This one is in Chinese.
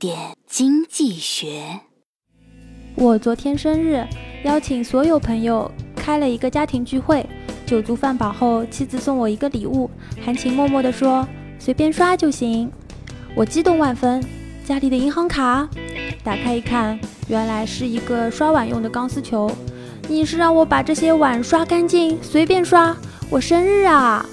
点经济学。我昨天生日邀请所有朋友开了一个家庭聚会酒足饭饱后妻子送我一个礼物含情脉脉地说随便刷就行。我激动万分家里的银行卡打开一看原来是一个刷碗用的钢丝球。你是让我把这些碗刷干净随便刷我生日啊。